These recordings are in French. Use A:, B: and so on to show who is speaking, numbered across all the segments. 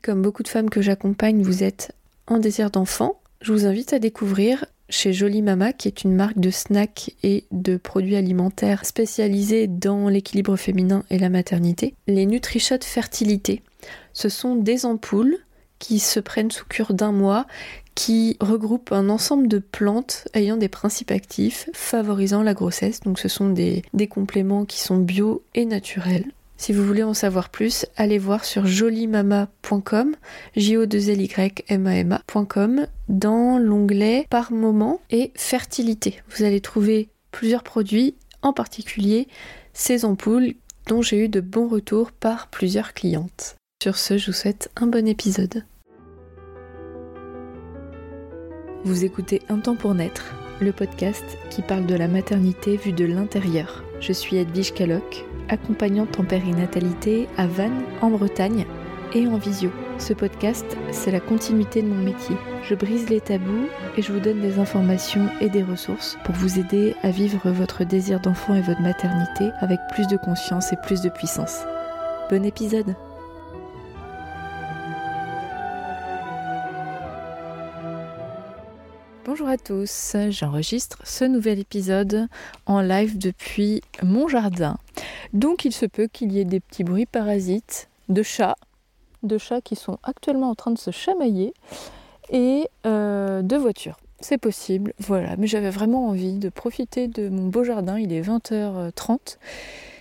A: Comme beaucoup de femmes que j'accompagne, vous êtes en désir d'enfant, je vous invite à découvrir chez Jolie Mama, qui est une marque de snacks et de produits alimentaires spécialisés dans l'équilibre féminin et la maternité, les NutriShot Fertilité. Ce sont des ampoules qui se prennent sous cure d'un mois, qui regroupent un ensemble de plantes ayant des principes actifs favorisant la grossesse. Donc ce sont des compléments qui sont bio et naturels. Si vous voulez en savoir plus, allez voir sur jolimama.com, j o 2 l y m a m acom dans l'onglet par moment et fertilité. Vous allez trouver plusieurs produits, en particulier ces ampoules dont j'ai eu de bons retours par plusieurs clientes. Sur ce, je vous souhaite un bon épisode. Vous écoutez Un temps pour naître, le podcast qui parle de la maternité vue de l'intérieur. Je suis Edwige Caloc, accompagnante en périnatalité à Vannes, en Bretagne, et en visio. Ce podcast, c'est la continuité de mon métier. Je brise les tabous et je vous donne des informations et des ressources pour vous aider à vivre votre désir d'enfant et votre maternité avec plus de conscience et plus de puissance. Bon épisode Bonjour à tous, j'enregistre ce nouvel épisode en live depuis mon jardin. Donc il se peut qu'il y ait des petits bruits parasites de chats, de chats qui sont actuellement en train de se chamailler et euh, de voitures. C'est possible, voilà, mais j'avais vraiment envie de profiter de mon beau jardin, il est 20h30,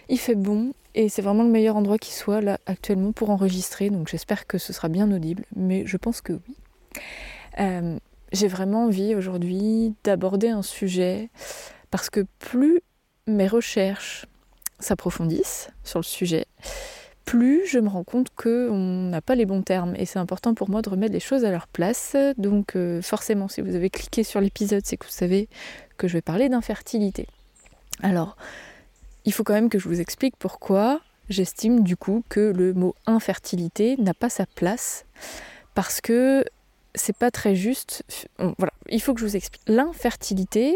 A: il fait bon et c'est vraiment le meilleur endroit qui soit là actuellement pour enregistrer, donc j'espère que ce sera bien audible, mais je pense que oui. Euh, j'ai vraiment envie aujourd'hui d'aborder un sujet parce que plus mes recherches s'approfondissent sur le sujet, plus je me rends compte qu'on n'a pas les bons termes et c'est important pour moi de remettre les choses à leur place. Donc euh, forcément, si vous avez cliqué sur l'épisode, c'est que vous savez que je vais parler d'infertilité. Alors, il faut quand même que je vous explique pourquoi j'estime du coup que le mot infertilité n'a pas sa place parce que c'est pas très juste. Voilà, il faut que je vous explique. L'infertilité,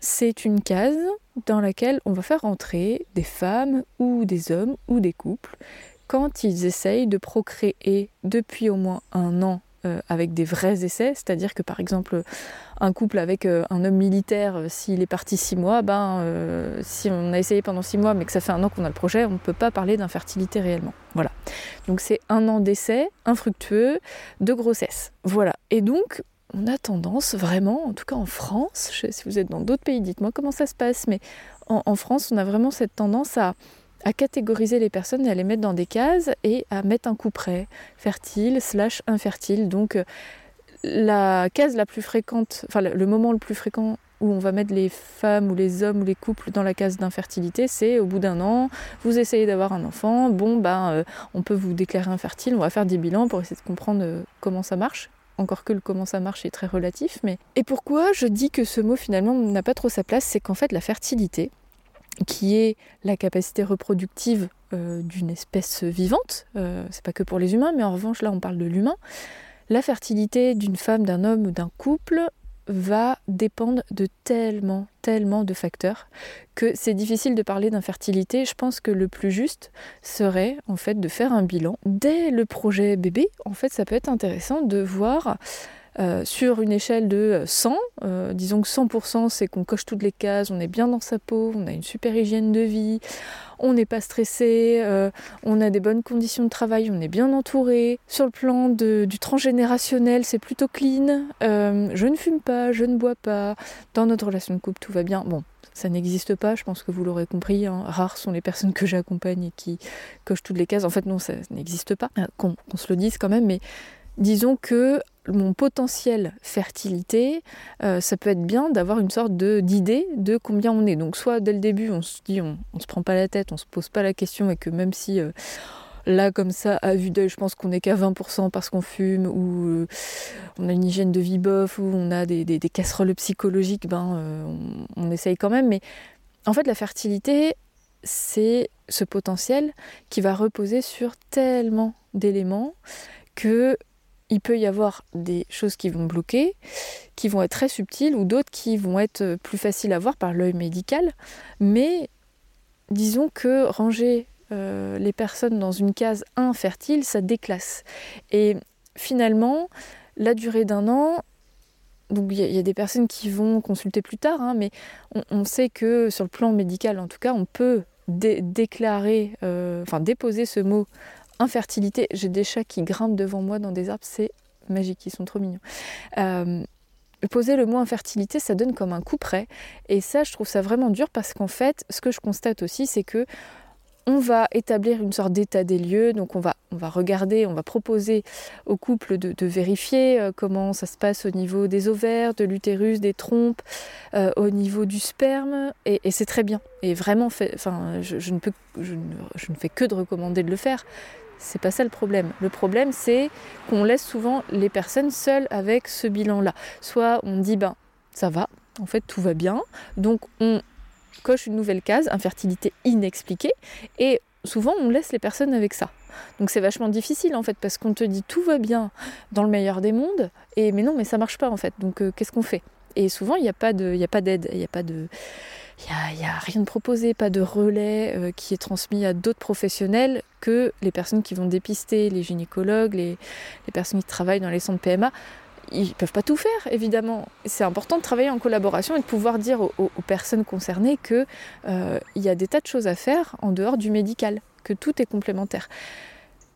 A: c'est une case dans laquelle on va faire entrer des femmes ou des hommes ou des couples quand ils essayent de procréer depuis au moins un an euh, avec des vrais essais, c'est-à-dire que par exemple un couple avec euh, un homme militaire, euh, s'il est parti six mois, ben, si on a essayé pendant six mois mais que ça fait un an qu'on a le projet, on ne peut pas parler d'infertilité réellement. Voilà. Donc c'est un an d'essai infructueux de grossesse. Voilà. Et donc on a tendance vraiment, en tout cas en France, si vous êtes dans d'autres pays, dites-moi comment ça se passe, mais en France, on a vraiment cette tendance à à catégoriser les personnes et à les mettre dans des cases et à mettre un coup près, fertile slash infertile. Donc euh, la case la plus fréquente, enfin le moment le plus fréquent où on va mettre les femmes ou les hommes ou les couples dans la case d'infertilité, c'est au bout d'un an, vous essayez d'avoir un enfant, bon ben euh, on peut vous déclarer infertile, on va faire des bilans pour essayer de comprendre euh, comment ça marche. Encore que le comment ça marche est très relatif, mais. Et pourquoi je dis que ce mot finalement n'a pas trop sa place, c'est qu'en fait la fertilité, qui est la capacité reproductive euh, d'une espèce vivante. Euh, c'est pas que pour les humains, mais en revanche là on parle de l'humain. La fertilité d'une femme, d'un homme ou d'un couple va dépendre de tellement, tellement de facteurs que c'est difficile de parler d'infertilité. Je pense que le plus juste serait en fait de faire un bilan dès le projet bébé. En fait, ça peut être intéressant de voir euh, sur une échelle de 100, euh, disons que 100% c'est qu'on coche toutes les cases, on est bien dans sa peau, on a une super hygiène de vie, on n'est pas stressé, euh, on a des bonnes conditions de travail, on est bien entouré. Sur le plan du transgénérationnel, c'est plutôt clean. je ne fume pas, je ne bois pas. Dans notre relation de couple, tout va bien. Bon, ça n'existe pas, je pense que vous l'aurez compris. Hein. Rares sont les personnes que j'accompagne et qui cochent toutes les cases. En fait, non, ça n'existe pas. Qu'on se le dise quand même, mais disons que mon potentiel fertilité, euh, ça peut être bien d'avoir une sorte d'idée de, combien on est. Donc soit dès le début on se dit on, ne se prend pas la tête, on se pose pas la question et que même si euh, là comme ça à vue d'œil je pense qu'on est qu'à 20% parce qu'on fume ou euh, on a une hygiène de vie bof ou on a des, casseroles psychologiques, ben on, on essaye quand même. Mais en fait la fertilité c'est ce potentiel qui va reposer sur tellement d'éléments que il peut y avoir des choses qui vont bloquer, qui vont être très subtiles, ou d'autres qui vont être plus faciles à voir par l'œil médical. Mais disons que ranger les personnes dans une case infertile, ça déclasse. Et finalement, la durée d'un an, donc il y, a des personnes qui vont consulter plus tard, hein, mais on, sait que sur le plan médical, en tout cas, on peut déclarer, euh, enfin déposer ce mot infertilité. J'ai des chats qui grimpent devant moi dans des arbres, c'est magique, ils sont trop mignons. Euh, poser le mot infertilité, ça donne comme un coup près. Et ça, je trouve ça vraiment dur parce qu'en fait, ce que je constate aussi, c'est que on va établir une sorte d'état des lieux, donc on va, on va regarder, on va proposer au couple de, vérifier euh, comment ça se passe au niveau des ovaires, de l'utérus, des trompes, euh, au niveau du sperme, et, c'est très bien. Et vraiment, enfin, je, ne peux, je, ne, fais que de recommander de le faire. C'est pas ça le problème. Le problème, c'est qu'on laisse souvent les personnes seules avec ce bilan-là. Soit on dit, ben, ça va, en fait, tout va bien, donc on coche une nouvelle case, infertilité inexpliquée, et souvent on laisse les personnes avec ça. Donc c'est vachement difficile en fait parce qu'on te dit tout va bien dans le meilleur des mondes, et mais non mais ça marche pas en fait. Donc euh, qu'est-ce qu'on fait? Et souvent il n'y a pas de, il a pas d'aide, il n'y a pas de, il y a, rien de proposé, pas de relais euh, qui est transmis à d'autres professionnels que les personnes qui vont dépister, les gynécologues, les, les personnes qui travaillent dans les centres PMA ils ne peuvent pas tout faire, évidemment. C'est important de travailler en collaboration et de pouvoir dire aux, personnes concernées qu'il euh, y a des tas de choses à faire en dehors du médical, que tout est complémentaire.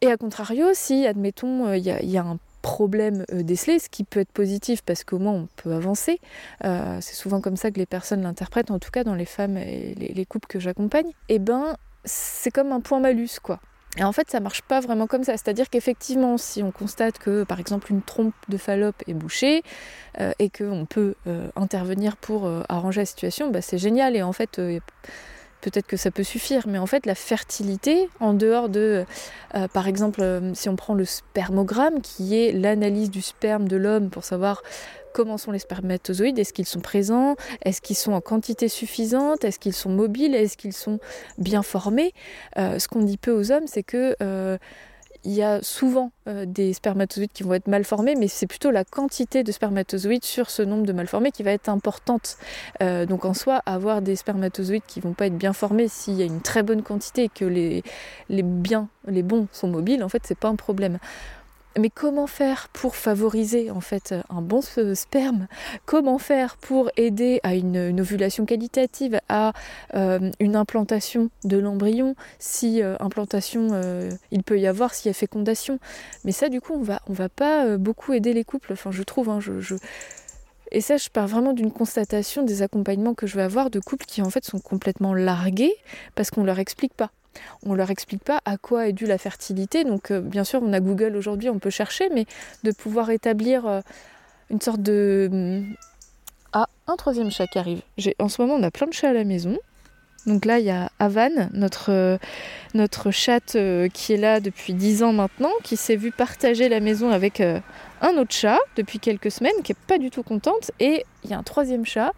A: Et à contrario, si, admettons, euh, il y, a un problème euh, décelé, ce qui peut être positif parce qu'au moins on peut avancer. c'est souvent comme ça que les personnes l'interprètent, en tout cas dans les femmes et les, les couples que j'accompagne. Et eh ben, c'est comme un point malus, quoi. Et en fait, ça marche pas vraiment comme ça. C'est-à-dire qu'effectivement, si on constate que, par exemple, une trompe de Fallope est bouchée euh, et qu'on peut euh, intervenir pour euh, arranger la situation, bah, c'est génial. Et en fait, peut-être que ça peut suffire. Mais en fait, la fertilité, en dehors de, par exemple, si on prend le spermogramme, qui est l'analyse du sperme de l'homme pour savoir comment sont les spermatozoïdes, est-ce qu'ils sont présents, est-ce qu'ils sont en quantité suffisante, est-ce qu'ils sont mobiles, est-ce qu'ils sont bien formés. Euh, ce qu'on dit peu aux hommes, c'est que euh, il y a souvent euh, des spermatozoïdes qui vont être mal formés, mais c'est plutôt la quantité de spermatozoïdes sur ce nombre de mal formés qui va être importante. donc en soi, avoir des spermatozoïdes qui vont pas être bien formés s'il y a une très bonne quantité et que les, les biens, les bons sont mobiles, en fait, c'est pas un problème. Mais comment faire pour favoriser en fait un bon sperme? Comment faire pour aider à une, ovulation qualitative, à euh, une implantation de l'embryon, si euh, implantation euh, il peut y avoir, s'il y a fécondation? Mais ça, du coup, on va va pas beaucoup aider les couples. Enfin, je trouve. Hein, Et ça, je pars vraiment d'une constatation des accompagnements que je vais avoir de couples qui en fait sont complètement largués parce qu'on leur explique pas. On leur explique pas à quoi est due la fertilité. Donc euh, bien sûr, on a Google aujourd'hui, on peut chercher, mais de pouvoir établir euh, une sorte de... Ah, un troisième chat qui arrive. En ce moment, on a plein de chats à la maison. Donc là, il y a Avan, notre, euh, notre chatte qui est là depuis 10 ans maintenant, qui s'est vue partager la maison avec un autre chat depuis quelques semaines, qui n'est pas du tout contente. Et il y a un troisième chat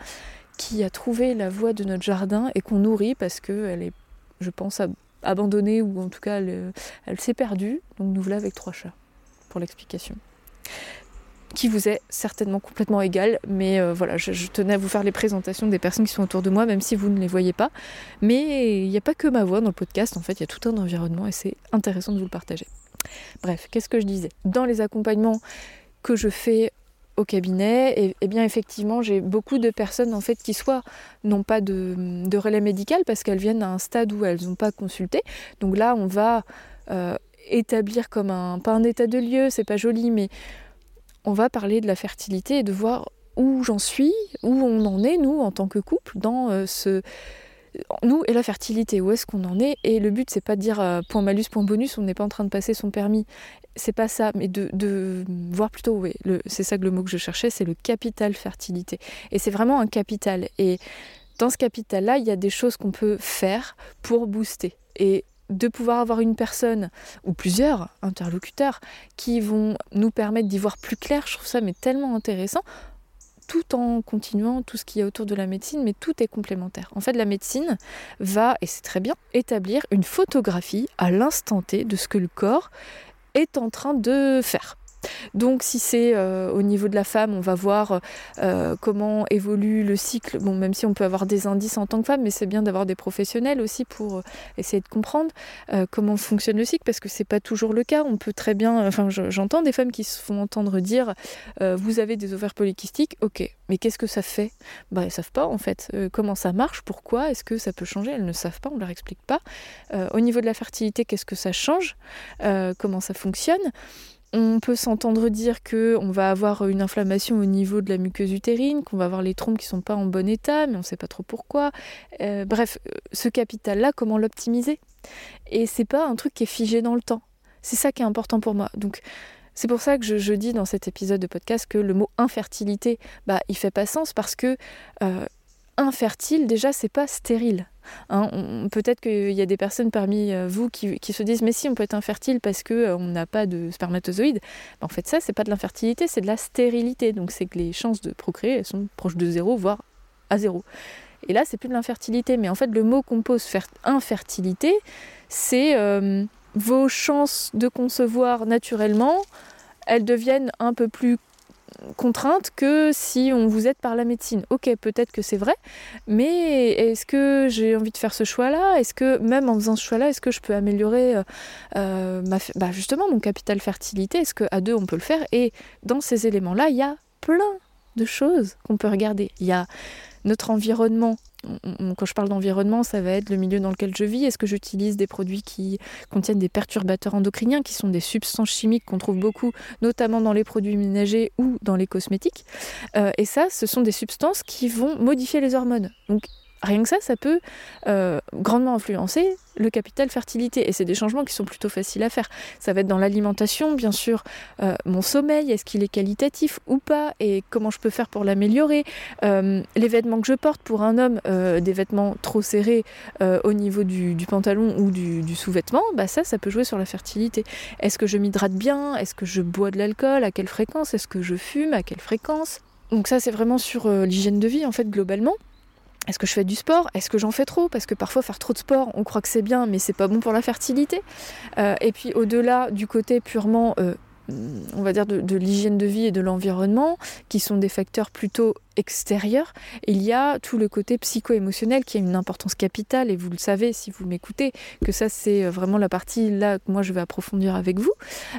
A: qui a trouvé la voie de notre jardin et qu'on nourrit parce qu'elle est, je pense, abandonnée ou en tout cas elle, s'est perdue. Donc nous voilà avec trois chats pour l'explication. Qui vous est certainement complètement égal, mais euh, voilà, je, tenais à vous faire les présentations des personnes qui sont autour de moi, même si vous ne les voyez pas. Mais il n'y a pas que ma voix dans le podcast, en fait, il y a tout un environnement et c'est intéressant de vous le partager. Bref, qu'est-ce que je disais? Dans les accompagnements que je fais cabinet, et, eh bien effectivement, j'ai beaucoup de personnes en fait qui soit n'ont pas de, relais médical parce qu'elles viennent à un stade où elles n'ont pas consulté. Donc là, on va euh, établir comme un pas un état de lieu, c'est pas joli, mais on va parler de la fertilité et de voir où j'en suis, où on en est nous en tant que couple dans euh, ce nous et la fertilité, où est-ce qu'on en est? Et le but, c'est pas de dire euh, point malus, point bonus, on n'est pas en train de passer son permis. C'est pas ça, mais de, voir plutôt, c'est ça que le mot que je cherchais, c'est le capital fertilité. Et c'est vraiment un capital. Et dans ce capital-là, il y a des choses qu'on peut faire pour booster. Et de pouvoir avoir une personne ou plusieurs interlocuteurs qui vont nous permettre d'y voir plus clair, je trouve ça mais tellement intéressant tout en continuant tout ce qu'il y a autour de la médecine, mais tout est complémentaire. En fait, la médecine va, et c'est très bien, établir une photographie à l'instant T de ce que le corps est en train de faire. Donc si c'est euh, au niveau de la femme, on va voir euh, comment évolue le cycle. Bon, même si on peut avoir des indices en tant que femme, mais c'est bien d'avoir des professionnels aussi pour essayer de comprendre comment fonctionne le cycle, parce que c'est pas toujours le cas. On peut très bien, enfin j'entends des femmes qui se font entendre dire vous avez des ovaires polykystiques, ok, mais qu'est-ce que ça fait? Bah elles savent pas en fait. comment ça marche? Pourquoi? Est-ce que ça peut changer? Elles ne savent pas, on leur explique pas. au niveau de la fertilité, qu'est-ce que ça change? Comment ça fonctionne? On peut s'entendre dire que on va avoir une inflammation au niveau de la muqueuse utérine, qu'on va avoir les trompes qui sont pas en bon état, mais on ne sait pas trop pourquoi. Euh, bref, ce capital-là, comment l'optimiser? Et c'est pas un truc qui est figé dans le temps. C'est ça qui est important pour moi. Donc c'est pour ça que je, dis dans cet épisode de podcast que le mot infertilité, bah, il fait pas sens parce que euh, infertile, déjà, c'est pas stérile. Hein, peut-être qu'il y a des personnes parmi euh, vous qui, se disent mais si on peut être infertile parce qu'on euh, n'a pas de spermatozoïdes. Ben, en fait ça c'est pas de l'infertilité, c'est de la stérilité. Donc c'est que les chances de procréer elles sont proches de zéro, voire à zéro. Et là c'est plus de l'infertilité, mais en fait le mot qu'on pose infertilité, c'est euh, vos chances de concevoir naturellement, elles deviennent un peu plus contrainte que si on vous aide par la médecine. Ok, peut-être que c'est vrai, mais est-ce que j'ai envie de faire ce choix-là? Est-ce que même en faisant ce choix-là, est-ce que je peux améliorer euh, euh, bah, justement mon capital fertilité? Est-ce qu'à deux on peut le faire? Et dans ces éléments-là, il y a plein de choses qu'on peut regarder. Il y a notre environnement quand je parle d'environnement, ça va être le milieu dans lequel je vis. Est-ce que j'utilise des produits qui contiennent des perturbateurs endocriniens, qui sont des substances chimiques qu'on trouve beaucoup, notamment dans les produits ménagers ou dans les cosmétiques? Euh, Et ça, ce sont des substances qui vont modifier les hormones. Rien que ça, ça peut euh, grandement influencer le capital fertilité. Et c'est des changements qui sont plutôt faciles à faire. Ça va être dans l'alimentation, bien sûr, euh, mon sommeil, est-ce qu'il est qualitatif ou pas, et comment je peux faire pour l'améliorer? Euh, les vêtements que je porte pour un homme, des vêtements trop serrés au niveau du, pantalon ou du, sous-vêtement, bah ça, ça peut jouer sur la fertilité. Est-ce que je m'hydrate bien? Est-ce que je bois de l'alcool? À quelle fréquence? Est-ce que je fume? À quelle fréquence? Donc ça, c'est vraiment sur l'hygiène de vie, en fait, globalement. Est-ce que je fais du sport? Est-ce que j'en fais trop? Parce que parfois faire trop de sport, on croit que c'est bien, mais c'est pas bon pour la fertilité. Euh, et puis au-delà du côté purement, euh, on va dire, de, l'hygiène de vie et de l'environnement, qui sont des facteurs plutôt extérieurs, il y a tout le côté psycho-émotionnel qui a une importance capitale, et vous le savez si vous m'écoutez, que ça c'est vraiment la partie là que moi je vais approfondir avec vous,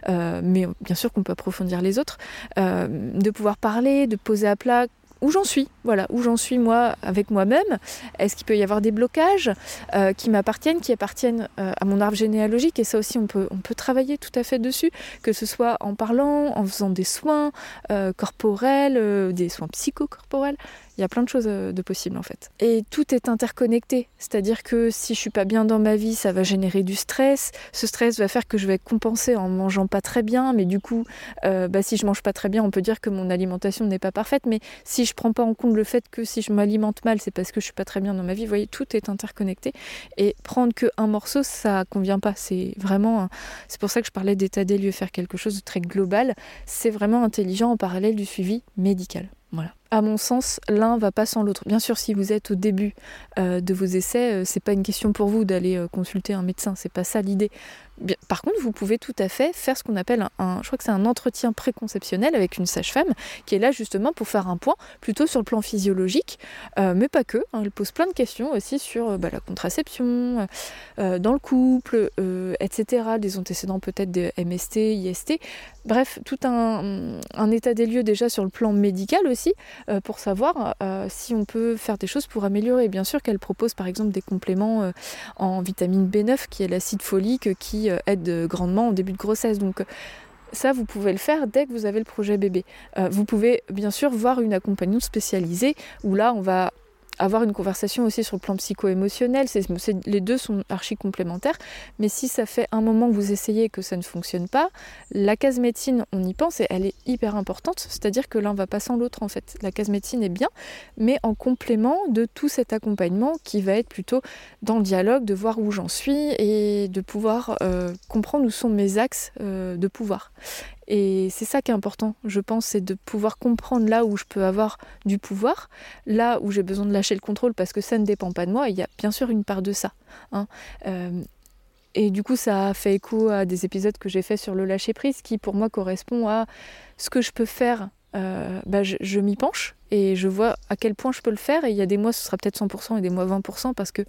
A: euh, mais bien sûr qu'on peut approfondir les autres, de pouvoir parler, de poser à plat où j'en suis, voilà, où j'en suis moi avec moi-même. Est-ce qu'il peut y avoir des blocages euh, qui m'appartiennent, qui appartiennent euh, à mon arbre généalogique? Et ça aussi, on peut, on peut travailler tout à fait dessus, que ce soit en parlant, en faisant des soins euh, corporels, des soins psychocorporels. Il y a plein de choses euh, de possibles en fait. Et tout est interconnecté, c'est-à-dire que si je suis pas bien dans ma vie, ça va générer du stress. Ce stress va faire que je vais compenser en mangeant pas très bien, mais du coup, euh, bah, si je mange pas très bien, on peut dire que mon alimentation n'est pas parfaite. Mais si je prends pas en compte le fait que si je m'alimente mal, c'est parce que je suis pas très bien dans ma vie. Vous voyez, tout est interconnecté. Et prendre que un morceau, ça convient pas. C'est vraiment, c'est pour ça que je parlais d'état des lieux, faire quelque chose de très global. C'est vraiment intelligent en parallèle du suivi médical. Voilà à mon sens, l'un va pas sans l'autre. Bien sûr, si vous êtes au début euh, de vos essais, euh, c'est pas une question pour vous d'aller euh, consulter un médecin, c'est pas ça l'idée. Par contre, vous pouvez tout à fait faire ce qu'on appelle un, je crois que c'est un entretien préconceptionnel avec une sage-femme qui est là justement pour faire un point plutôt sur le plan physiologique, mais pas que. Hein. elle pose plein de questions aussi sur bah, la contraception, dans le couple, etc. Des antécédents peut-être de MST, IST. Bref, tout un, état des lieux déjà sur le plan médical aussi. Euh, pour savoir euh, si on peut faire des choses pour améliorer. Bien sûr qu'elle propose par exemple des compléments euh, en vitamine B9 qui est l'acide folique qui aide grandement au début de grossesse. Donc ça, vous pouvez le faire dès que vous avez le projet bébé. vous pouvez bien sûr voir une accompagnante spécialisée où là, on va avoir une conversation aussi sur le plan psycho-émotionnel. les deux sont archi complémentaires. Mais si ça fait un moment que vous essayez que ça ne fonctionne pas, la case médecine, on y pense et elle est hyper importante. C'est-à-dire que l'un va pas sans l'autre en fait. La case médecine est bien, mais en complément de tout cet accompagnement qui va être plutôt dans le dialogue, de voir où j'en suis et de pouvoir euh, comprendre où sont mes axes euh, de pouvoir. Et c'est ça qui est important, je pense, c'est de pouvoir comprendre là où je peux avoir du pouvoir, là où j'ai besoin de lâcher le contrôle parce que ça ne dépend pas de moi. il y a bien sûr une part de ça. Hein. Euh, et du coup, ça a fait écho à des épisodes que j'ai fait sur le lâcher prise, qui pour moi correspond à ce que je peux faire. Euh, bah, je, m'y penche et je vois à quel point je peux le faire. Et il y a des mois, ce sera peut-être 100% et des mois 20% parce que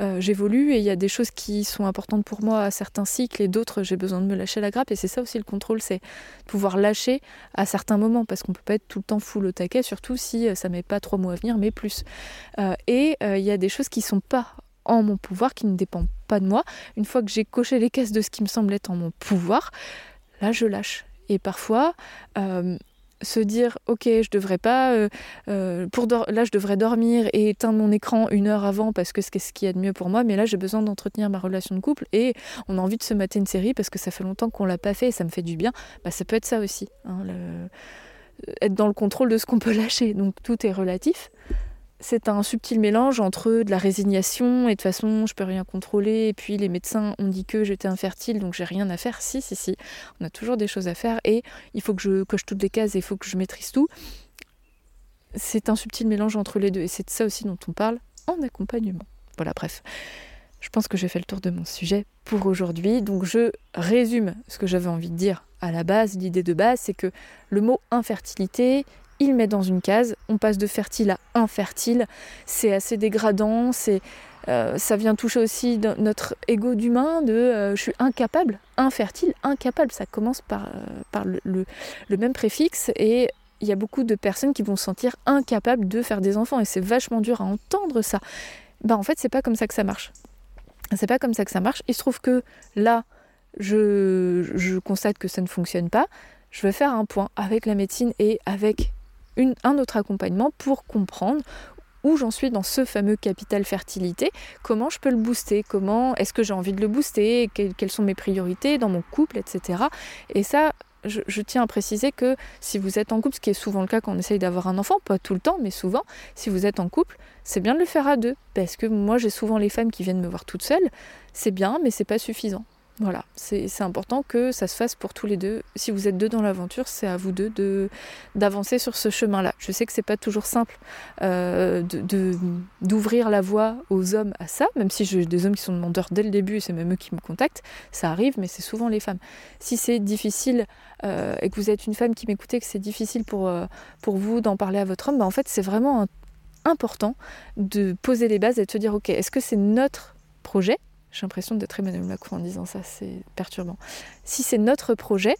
A: euh, j'évolue et il y a des choses qui sont importantes pour moi à certains cycles et d'autres, j'ai besoin de me lâcher la grappe. Et c'est ça aussi le contrôle, c'est pouvoir lâcher à certains moments parce qu'on peut pas être tout le temps full au taquet, surtout si euh, ça met pas trois mois à venir, mais plus. et il y a des choses qui sont pas en mon pouvoir, qui ne dépend pas de moi. Une fois que j'ai coché les caisses de ce qui me semble être en mon pouvoir, là je lâche. Et parfois, euh, se dire ok je devrais pas euh, euh, pour là je devrais dormir et éteindre mon écran une heure avant parce que c'est ce qu'il y a de mieux pour moi mais là j'ai besoin d'entretenir ma relation de couple et on a envie de se mater une série parce que ça fait longtemps qu'on l'a pas fait et ça me fait du bien. Bah, ça peut être ça aussi hein, être dans le contrôle de ce qu'on peut lâcher. Donc tout est relatif c'est un subtil mélange entre de la résignation et de façon je peux rien contrôler et puis les médecins ont dit que j'étais infertile donc j'ai rien à faire. Si, si, si, on a toujours des choses à faire et il faut que je coche toutes les cases et il faut que je maîtrise tout. C'est un subtil mélange entre les deux et c'est de ça aussi dont on parle en accompagnement. Voilà, bref. Je pense que j'ai fait le tour de mon sujet pour aujourd'hui. Donc je résume ce que j'avais envie de dire à la base. L'idée de base, c'est que le mot infertilité, il met dans une case, on passe de fertile à infertile, c'est assez dégradant, c'est euh, ça vient toucher aussi notre ego d'humain de euh, je suis incapable, infertile, incapable, ça commence par, euh, par le, le, même préfixe et il y a beaucoup de personnes qui vont se sentir incapables de faire des enfants et c'est vachement dur à entendre ça. Bah en fait c'est pas comme ça que ça marche. C'est pas comme ça que ça marche. Il se trouve que là, je, je constate que ça ne fonctionne pas. Je vais faire un point avec la médecine et avec un autre accompagnement pour comprendre où j'en suis dans ce fameux capital fertilité, comment je peux le booster, comment est-ce que j'ai envie de le booster, quelles sont mes priorités dans mon couple, etc. Et ça, je, tiens à préciser que si vous êtes en couple, ce qui est souvent le cas quand on essaye d'avoir un enfant, pas tout le temps, mais souvent, si vous êtes en couple, c'est bien de le faire à deux. Parce que moi, j'ai souvent les femmes qui viennent me voir toutes seules. C'est bien, mais c'est pas suffisant. Voilà, c'est important que ça se fasse pour tous les deux. Si vous êtes deux dans l'aventure, c'est à vous deux d'avancer sur ce chemin-là. Je sais que c'est pas toujours simple euh, d'ouvrir la voie aux hommes à ça, même si j'ai des hommes qui sont demandeurs dès le début et c'est même eux qui me contactent. Ça arrive, mais c'est souvent les femmes. Si c'est difficile euh, et que vous êtes une femme qui m'écoutez, que c'est difficile pour, euh, vous d'en parler à votre homme, bah en fait c'est vraiment important de poser les bases et de se dire ok, est-ce que c'est notre projet j'ai l'impression d'être Emmanuel Macron en disant ça, c'est perturbant. Si c'est notre projet,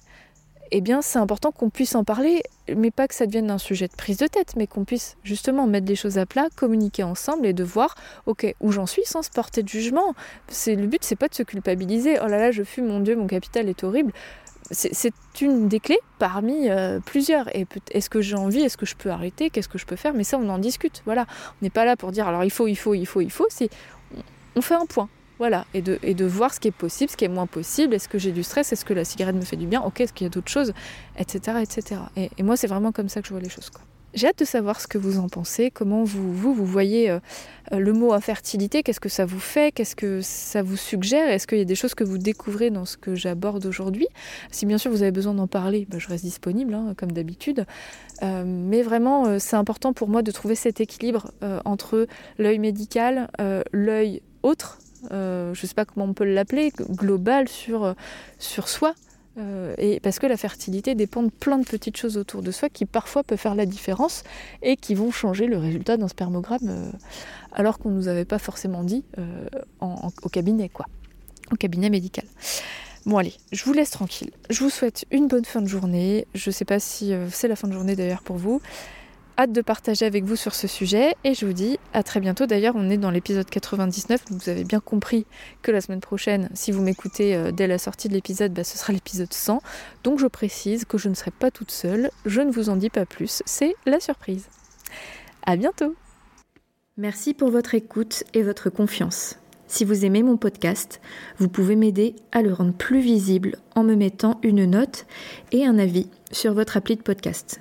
A: eh bien c'est important qu'on puisse en parler, mais pas que ça devienne un sujet de prise de tête, mais qu'on puisse justement mettre les choses à plat, communiquer ensemble et de voir, ok, où j'en suis sans se porter de jugement. C'est le but, c'est pas de se culpabiliser. Oh là là, je fume, mon Dieu, mon capital est horrible. C'est une des clés parmi euh, plusieurs. Est-ce que j'ai envie Est-ce que je peux arrêter Qu'est-ce que je peux faire? Mais ça, on en discute. Voilà, on n'est pas là pour dire alors il faut, il faut, il faut, il faut. C'est on fait un point. Voilà, et de, voir ce qui est possible, ce qui est moins possible, est-ce que j'ai du stress, est-ce que la cigarette me fait du bien, ok, est-ce qu'il y a d'autres choses, etc. etc. Et, moi, c'est vraiment comme ça que je vois les choses. J'ai hâte de savoir ce que vous en pensez, comment vous, vous, vous voyez euh, euh, le mot infertilité, qu'est-ce que ça vous fait, qu'est-ce que ça vous suggère, est-ce qu'il y a des choses que vous découvrez dans ce que j'aborde aujourd'hui? Si bien sûr vous avez besoin d'en parler, bah, je reste disponible, hein, comme d'habitude. Euh, mais vraiment, c'est important pour moi de trouver cet équilibre entre l'œil médical, l'œil autre, euh, je ne sais pas comment on peut l'appeler, global sur, euh, sur soi. Euh, et parce que la fertilité dépend de plein de petites choses autour de soi qui parfois peuvent faire la différence et qui vont changer le résultat d'un spermogramme alors qu'on ne nous avait pas forcément dit au cabinet, quoi, au cabinet médical. Bon allez, je vous laisse tranquille. Je vous souhaite une bonne fin de journée. Je ne sais pas si c'est la fin de journée d'ailleurs pour vous hâte de partager avec vous sur ce sujet et je vous dis à très bientôt. D'ailleurs, on est dans l'épisode 99, donc vous avez bien compris que la semaine prochaine, si vous m'écoutez euh, dès la sortie de l'épisode, bah, ce sera l'épisode 100. Donc je précise que je ne serai pas toute seule, je ne vous en dis pas plus, c'est la surprise. À bientôt.
B: Merci pour votre écoute et votre confiance. Si vous aimez mon podcast, vous pouvez m'aider à le rendre plus visible en me mettant une note et un avis sur votre appli de podcast.